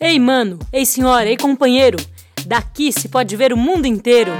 Ei, mano, ei, senhora, ei, companheiro, daqui se pode ver o mundo inteiro.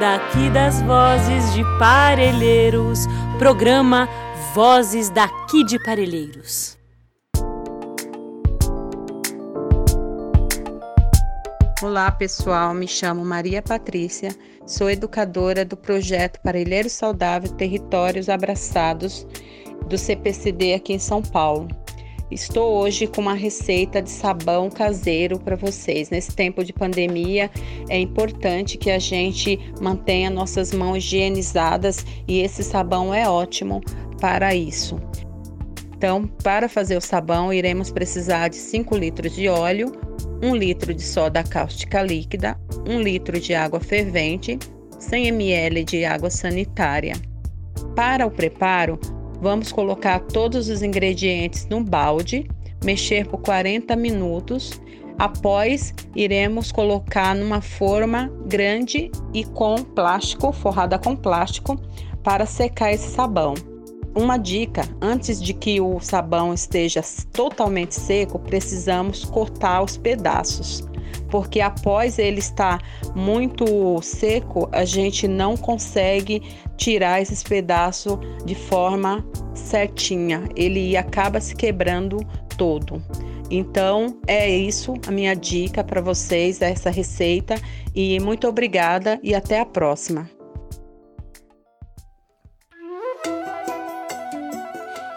Daqui das vozes de Parelheiros, programa Vozes daqui de Parelheiros. Olá pessoal, me chamo Maria Patrícia, sou educadora do projeto Parelheiros Saudável Territórios Abraçados do CPCD aqui em São Paulo. Estou hoje com uma receita de sabão caseiro para vocês. Nesse tempo de pandemia, é importante que a gente mantenha nossas mãos higienizadas e esse sabão é ótimo para isso. Então, para fazer o sabão, iremos precisar de 5 litros de óleo, 1 litro de soda cáustica líquida, 1 litro de água fervente, 100 ml de água sanitária. Para o preparo, Vamos colocar todos os ingredientes no balde, mexer por 40 minutos. Após, iremos colocar numa forma grande e com plástico, forrada com plástico, para secar esse sabão. Uma dica: antes de que o sabão esteja totalmente seco, precisamos cortar os pedaços porque após ele estar muito seco, a gente não consegue tirar esses pedaços de forma certinha. Ele acaba se quebrando todo. Então é isso a minha dica para vocês, essa receita e muito obrigada e até a próxima.